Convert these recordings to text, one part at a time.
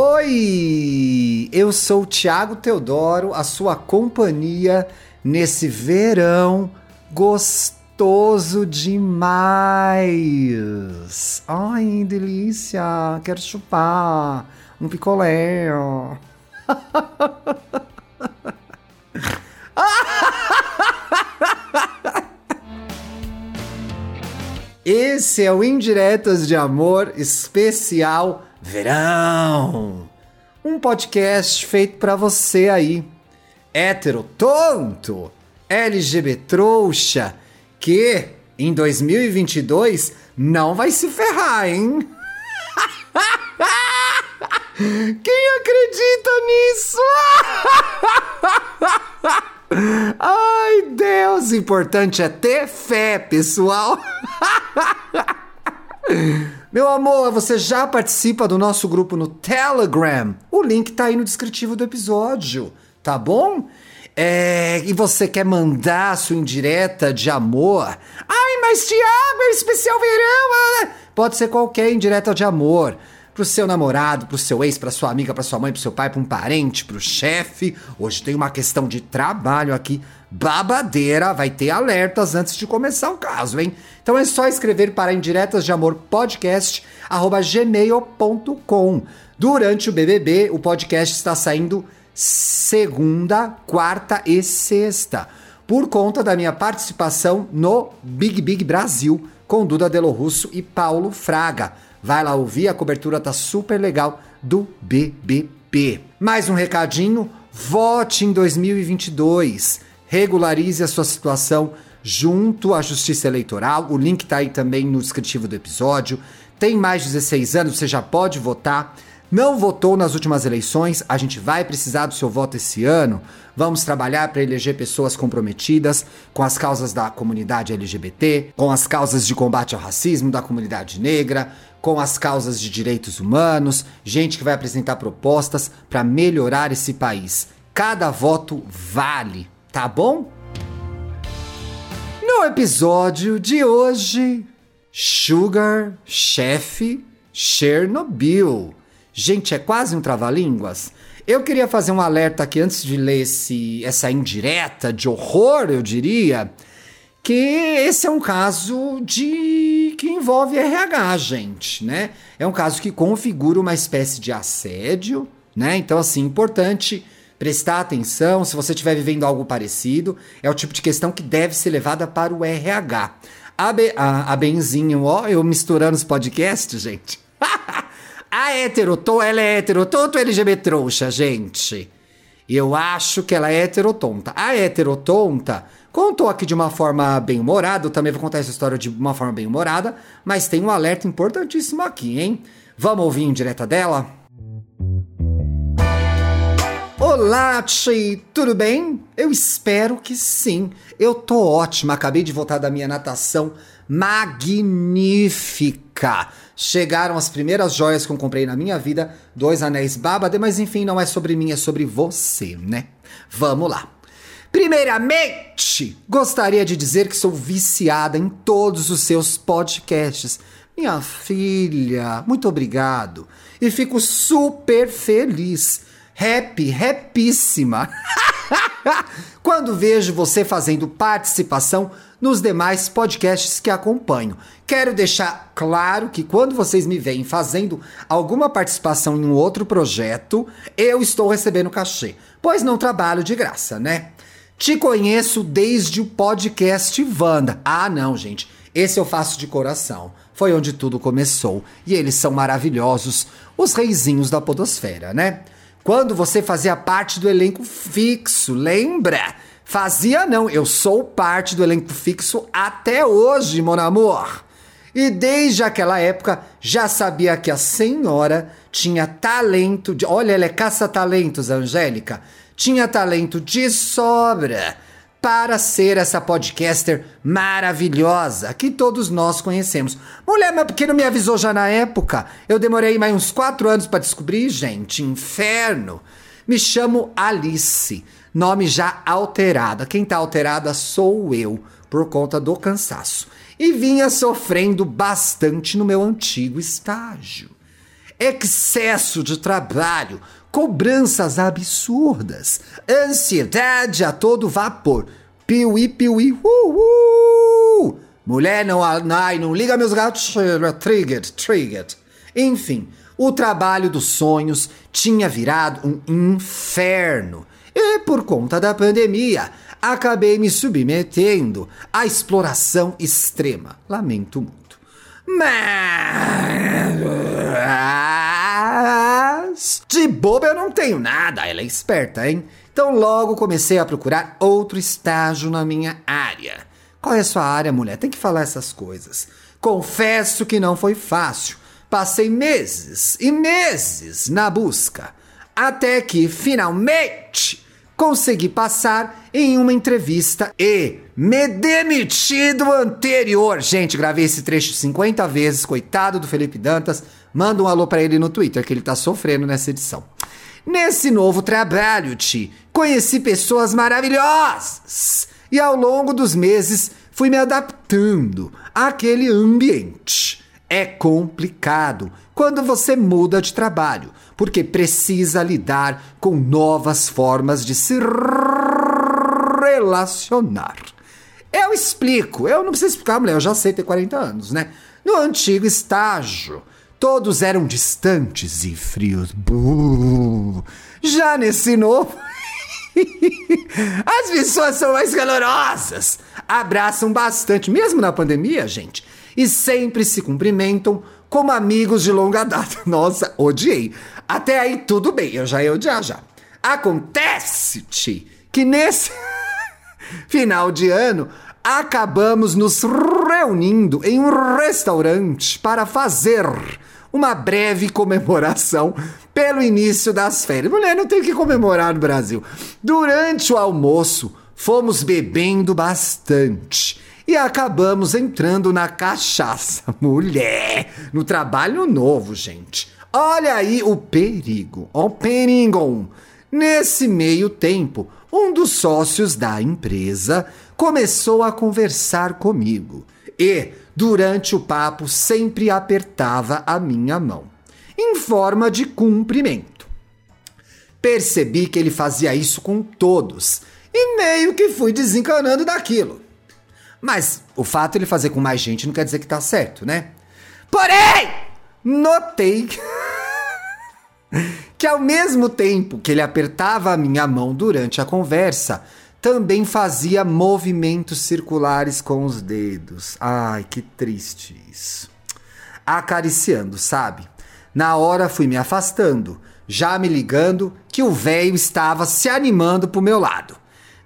Oi! Eu sou o Thiago Teodoro, a sua companhia nesse verão gostoso demais. Ai, delícia! Quero chupar um picolé. Esse é o Indiretas de Amor especial Verão. Um podcast feito para você aí, hétero tonto, LGBT trouxa, que em 2022 não vai se ferrar, hein? Quem acredita nisso? Ai, Deus, importante é ter fé, pessoal. Meu amor, você já participa do nosso grupo no Telegram? O link tá aí no descritivo do episódio, tá bom? É, e você quer mandar sua indireta de amor? Ai, mas Tiago, é especial verão! Pode ser qualquer indireta de amor pro seu namorado, pro seu ex, pra sua amiga, pra sua mãe, pro seu pai, pra um parente, pro chefe. Hoje tem uma questão de trabalho aqui, babadeira, vai ter alertas antes de começar o caso, hein? Então é só escrever para indiretas de amor podcast gmail.com. Durante o BBB, o podcast está saindo segunda, quarta e sexta, por conta da minha participação no Big Big Brasil com Duda Delo Russo e Paulo Fraga. Vai lá ouvir, a cobertura tá super legal do BBB. Mais um recadinho, vote em 2022. Regularize a sua situação junto à Justiça Eleitoral. O link tá aí também no descritivo do episódio. Tem mais de 16 anos, você já pode votar. Não votou nas últimas eleições, a gente vai precisar do seu voto esse ano. Vamos trabalhar para eleger pessoas comprometidas com as causas da comunidade LGBT, com as causas de combate ao racismo da comunidade negra, com as causas de direitos humanos, gente que vai apresentar propostas para melhorar esse país. Cada voto vale, tá bom? No episódio de hoje, Sugar Chef Chernobyl. Gente, é quase um trava-línguas. Eu queria fazer um alerta aqui antes de ler esse, essa indireta de horror, eu diria, que esse é um caso de que envolve RH, gente, né? É um caso que configura uma espécie de assédio, né? Então, assim, importante prestar atenção se você estiver vivendo algo parecido. É o tipo de questão que deve ser levada para o RH. A, Be, a, a Benzinho, ó, eu misturando os podcasts, gente. A heterotonta, ela é heterotonta ou LGBT trouxa, gente? Eu acho que ela é heterotonta. A heterotonta contou aqui de uma forma bem humorada, eu também vou contar essa história de uma forma bem humorada, mas tem um alerta importantíssimo aqui, hein? Vamos ouvir em direta dela? Olá, Chi, tudo bem? Eu espero que sim. Eu tô ótima, acabei de voltar da minha natação magnífica. Chegaram as primeiras joias que eu comprei na minha vida, dois anéis Babade, mas enfim, não é sobre mim, é sobre você, né? Vamos lá. Primeiramente, gostaria de dizer que sou viciada em todos os seus podcasts. Minha filha, muito obrigado. E fico super feliz. Happy, happíssima. Quando vejo você fazendo participação nos demais podcasts que acompanho. Quero deixar claro que quando vocês me veem fazendo alguma participação em um outro projeto, eu estou recebendo cachê, pois não trabalho de graça, né? Te conheço desde o podcast Vanda. Ah, não, gente. Esse eu faço de coração. Foi onde tudo começou. E eles são maravilhosos, os reizinhos da podosfera, né? Quando você fazia parte do elenco fixo, lembra? Fazia não, eu sou parte do elenco fixo até hoje, mon amor. E desde aquela época já sabia que a senhora tinha talento de. Olha, ela é caça-talentos, Angélica. Tinha talento de sobra para ser essa podcaster maravilhosa que todos nós conhecemos. Mulher, mas por que não me avisou já na época? Eu demorei mais uns quatro anos para descobrir, gente. Inferno. Me chamo Alice nome já alterado. Quem tá alterada sou eu, por conta do cansaço. E vinha sofrendo bastante no meu antigo estágio. excesso de trabalho, cobranças absurdas, ansiedade a todo vapor. Piuí, piuí, uhul! Mulher não, ai, não liga meus gatos, triggered, triggered. Enfim, o trabalho dos sonhos tinha virado um inferno. E por conta da pandemia, acabei me submetendo à exploração extrema. Lamento muito. Mas. De boba eu não tenho nada, ela é esperta, hein? Então logo comecei a procurar outro estágio na minha área. Qual é a sua área, mulher? Tem que falar essas coisas. Confesso que não foi fácil Passei meses e meses na busca, até que finalmente consegui passar em uma entrevista e me demiti do anterior. Gente, gravei esse trecho 50 vezes, coitado do Felipe Dantas. Manda um alô para ele no Twitter, que ele tá sofrendo nessa edição. Nesse novo trabalho, Ti, conheci pessoas maravilhosas e ao longo dos meses fui me adaptando àquele ambiente. É complicado quando você muda de trabalho, porque precisa lidar com novas formas de se relacionar. Eu explico, eu não preciso explicar, mulher, eu já sei ter 40 anos, né? No antigo estágio, todos eram distantes e frios. Buh. Já nesse novo. As pessoas são mais calorosas, abraçam bastante, mesmo na pandemia, gente e sempre se cumprimentam como amigos de longa data. Nossa, odiei. Até aí tudo bem, eu já ia odiar já. Acontece-te que nesse final de ano acabamos nos reunindo em um restaurante para fazer uma breve comemoração pelo início das férias. Mulher, não tem que comemorar no Brasil. Durante o almoço, fomos bebendo bastante e acabamos entrando na cachaça. Mulher, no trabalho novo, gente. Olha aí o perigo, o perigo. Nesse meio tempo, um dos sócios da empresa começou a conversar comigo e, durante o papo, sempre apertava a minha mão, em forma de cumprimento. Percebi que ele fazia isso com todos e meio que fui desencanando daquilo. Mas o fato de ele fazer com mais gente não quer dizer que tá certo, né? Porém, notei que ao mesmo tempo que ele apertava a minha mão durante a conversa, também fazia movimentos circulares com os dedos. Ai, que triste isso. Acariciando, sabe? Na hora fui me afastando, já me ligando que o velho estava se animando pro meu lado.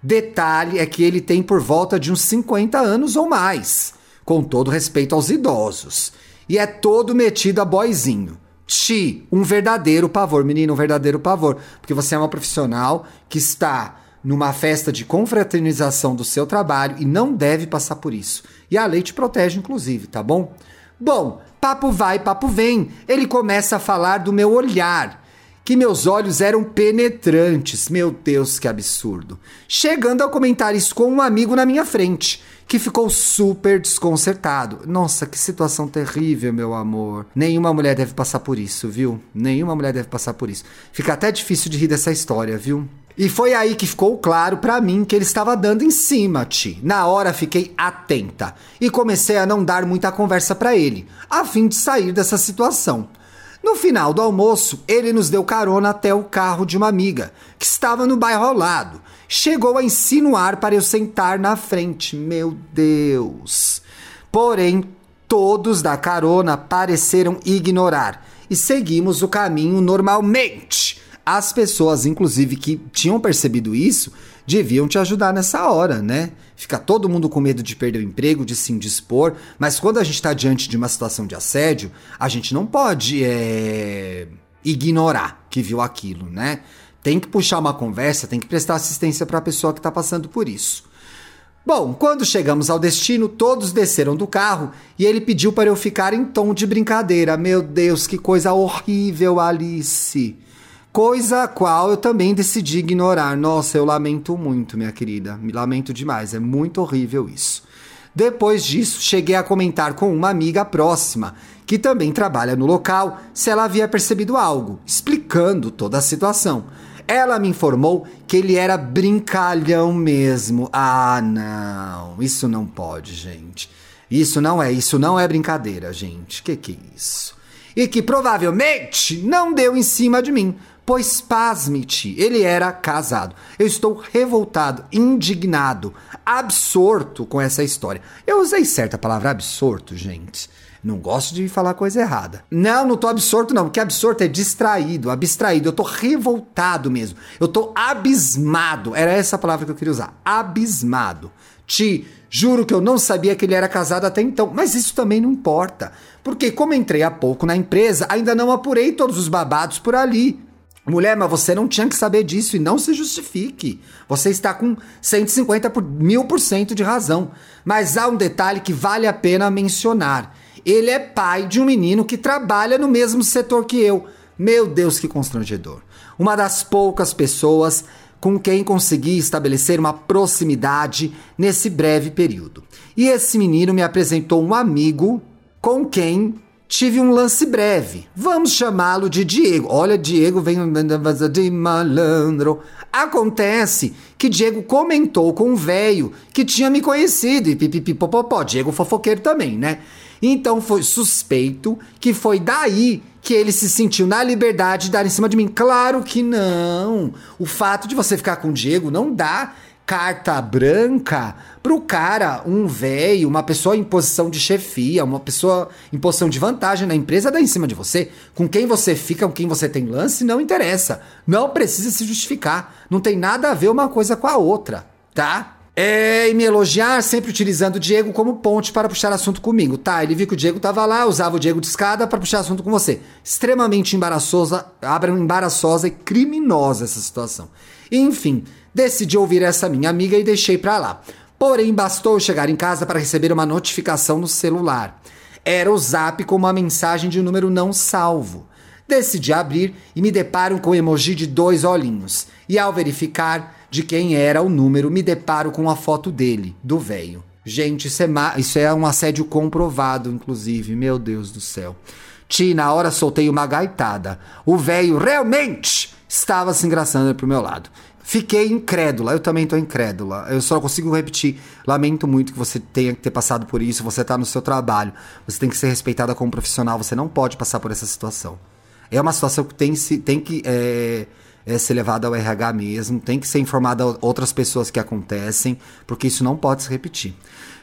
Detalhe é que ele tem por volta de uns 50 anos ou mais, com todo respeito aos idosos. E é todo metido a boizinho. Ti, um verdadeiro pavor, menino, um verdadeiro pavor. Porque você é uma profissional que está numa festa de confraternização do seu trabalho e não deve passar por isso. E a lei te protege, inclusive, tá bom? Bom, papo vai, papo vem. Ele começa a falar do meu olhar que meus olhos eram penetrantes. Meu Deus, que absurdo. Chegando a comentar isso com um amigo na minha frente, que ficou super desconcertado. Nossa, que situação terrível, meu amor. Nenhuma mulher deve passar por isso, viu? Nenhuma mulher deve passar por isso. Fica até difícil de rir dessa história, viu? E foi aí que ficou claro para mim que ele estava dando em cima, Ti. Na hora fiquei atenta e comecei a não dar muita conversa para ele, a fim de sair dessa situação. No final do almoço, ele nos deu carona até o carro de uma amiga, que estava no bairro ao lado. Chegou a insinuar para eu sentar na frente. Meu Deus! Porém, todos da carona pareceram ignorar e seguimos o caminho normalmente. As pessoas, inclusive, que tinham percebido isso, deviam te ajudar nessa hora, né? Fica todo mundo com medo de perder o emprego, de se indispor, mas quando a gente está diante de uma situação de assédio, a gente não pode é, ignorar que viu aquilo, né? Tem que puxar uma conversa, tem que prestar assistência para a pessoa que está passando por isso. Bom, quando chegamos ao destino, todos desceram do carro e ele pediu para eu ficar em tom de brincadeira. Meu Deus, que coisa horrível, Alice! Coisa a qual eu também decidi ignorar. Nossa, eu lamento muito, minha querida. Me lamento demais. É muito horrível isso. Depois disso, cheguei a comentar com uma amiga próxima que também trabalha no local, se ela havia percebido algo, explicando toda a situação. Ela me informou que ele era brincalhão mesmo. Ah, não, isso não pode, gente. Isso não é, isso não é brincadeira, gente. Que que é isso? E que provavelmente não deu em cima de mim, pois pasme-te, ele era casado. Eu estou revoltado, indignado, absorto com essa história. Eu usei certa palavra absorto, gente. Não gosto de falar coisa errada. Não, não tô absorto, não. Porque absorto é distraído, abstraído. Eu tô revoltado mesmo. Eu tô abismado. Era essa palavra que eu queria usar. Abismado. Te juro que eu não sabia que ele era casado até então. Mas isso também não importa. Porque, como entrei há pouco na empresa, ainda não apurei todos os babados por ali. Mulher, mas você não tinha que saber disso e não se justifique. Você está com 150 por mil por cento de razão. Mas há um detalhe que vale a pena mencionar. Ele é pai de um menino que trabalha no mesmo setor que eu. Meu Deus, que constrangedor. Uma das poucas pessoas com quem consegui estabelecer uma proximidade nesse breve período. E esse menino me apresentou um amigo com quem tive um lance breve. Vamos chamá-lo de Diego. Olha, Diego vem de malandro. Acontece que Diego comentou com um velho que tinha me conhecido e pipipipopopó. Diego fofoqueiro também, né? Então foi suspeito que foi daí que ele se sentiu na liberdade de dar em cima de mim. Claro que não. O fato de você ficar com o Diego não dá carta branca pro cara, um velho, uma pessoa em posição de chefia, uma pessoa em posição de vantagem na empresa, dar em cima de você. Com quem você fica, com quem você tem lance, não interessa. Não precisa se justificar. Não tem nada a ver uma coisa com a outra, tá? É, e me elogiar sempre utilizando o Diego como ponte para puxar assunto comigo. Tá, ele viu que o Diego tava lá, usava o Diego de escada para puxar assunto com você. Extremamente embaraçosa, embaraçosa e criminosa essa situação. Enfim, decidi ouvir essa minha amiga e deixei pra lá. Porém, bastou chegar em casa para receber uma notificação no celular. Era o zap com uma mensagem de um número não salvo. Decidi abrir e me deparo com o emoji de dois olhinhos. E ao verificar, de quem era o número, me deparo com a foto dele, do velho. Gente, isso é, isso é um assédio comprovado, inclusive. Meu Deus do céu. Ti, na hora soltei uma gaitada. O velho realmente estava se engraçando pro meu lado. Fiquei incrédula, eu também tô incrédula. Eu só consigo repetir. Lamento muito que você tenha que ter passado por isso. Você tá no seu trabalho. Você tem que ser respeitada como profissional. Você não pode passar por essa situação. É uma situação que tem, tem que. É é, ser levado ao RH mesmo, tem que ser informado a outras pessoas que acontecem, porque isso não pode se repetir.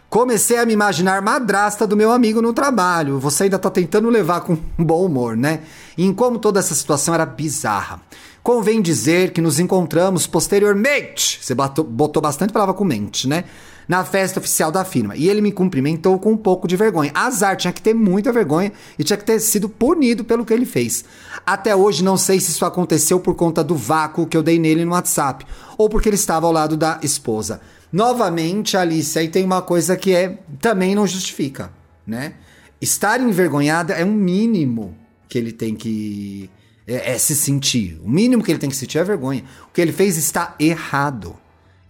Comecei a me imaginar madrasta do meu amigo no trabalho. Você ainda tá tentando levar com bom humor, né? E em como toda essa situação era bizarra. Convém dizer que nos encontramos posteriormente. Você botou, botou bastante palavra com mente, né? na festa oficial da firma. E ele me cumprimentou com um pouco de vergonha. Azar, tinha que ter muita vergonha e tinha que ter sido punido pelo que ele fez. Até hoje não sei se isso aconteceu por conta do vácuo que eu dei nele no WhatsApp ou porque ele estava ao lado da esposa. Novamente, Alice, aí tem uma coisa que é também não justifica, né? Estar envergonhada é um mínimo que ele tem que é, é, se sentir. O mínimo que ele tem que sentir é vergonha. O que ele fez está errado.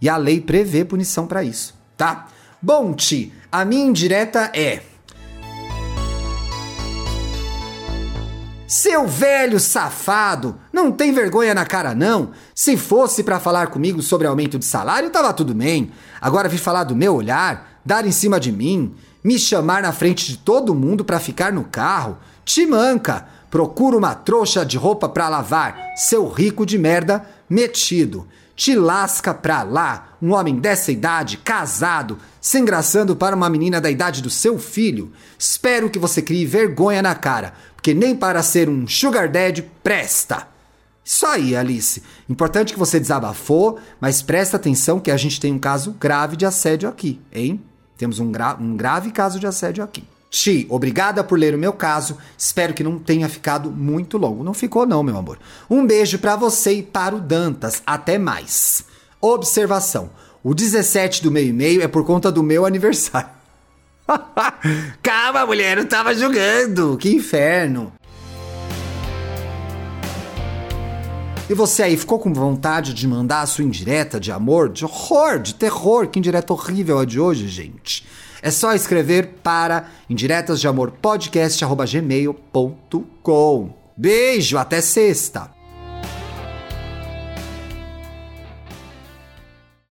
E a lei prevê punição para isso tá? Bom, Ti, a minha indireta é. Seu velho safado, não tem vergonha na cara não? Se fosse para falar comigo sobre aumento de salário, tava tudo bem. Agora vir falar do meu olhar, dar em cima de mim, me chamar na frente de todo mundo para ficar no carro, te manca. Procura uma trouxa de roupa para lavar, seu rico de merda metido te lasca pra lá, um homem dessa idade, casado, se engraçando para uma menina da idade do seu filho. Espero que você crie vergonha na cara, porque nem para ser um sugar daddy presta. Isso aí, Alice. Importante que você desabafou, mas presta atenção que a gente tem um caso grave de assédio aqui, hein? Temos um, gra um grave caso de assédio aqui. Ti, obrigada por ler o meu caso. Espero que não tenha ficado muito longo. Não ficou não, meu amor. Um beijo para você e para o Dantas. Até mais. Observação. O 17 do meio e meio é por conta do meu aniversário. Calma, mulher, eu tava jogando. Que inferno. E você aí ficou com vontade de mandar a sua indireta de amor, de horror, de terror? Que indireta horrível a de hoje, gente. É só escrever para indiretas de amor podcast@gmail.com. Beijo, até sexta.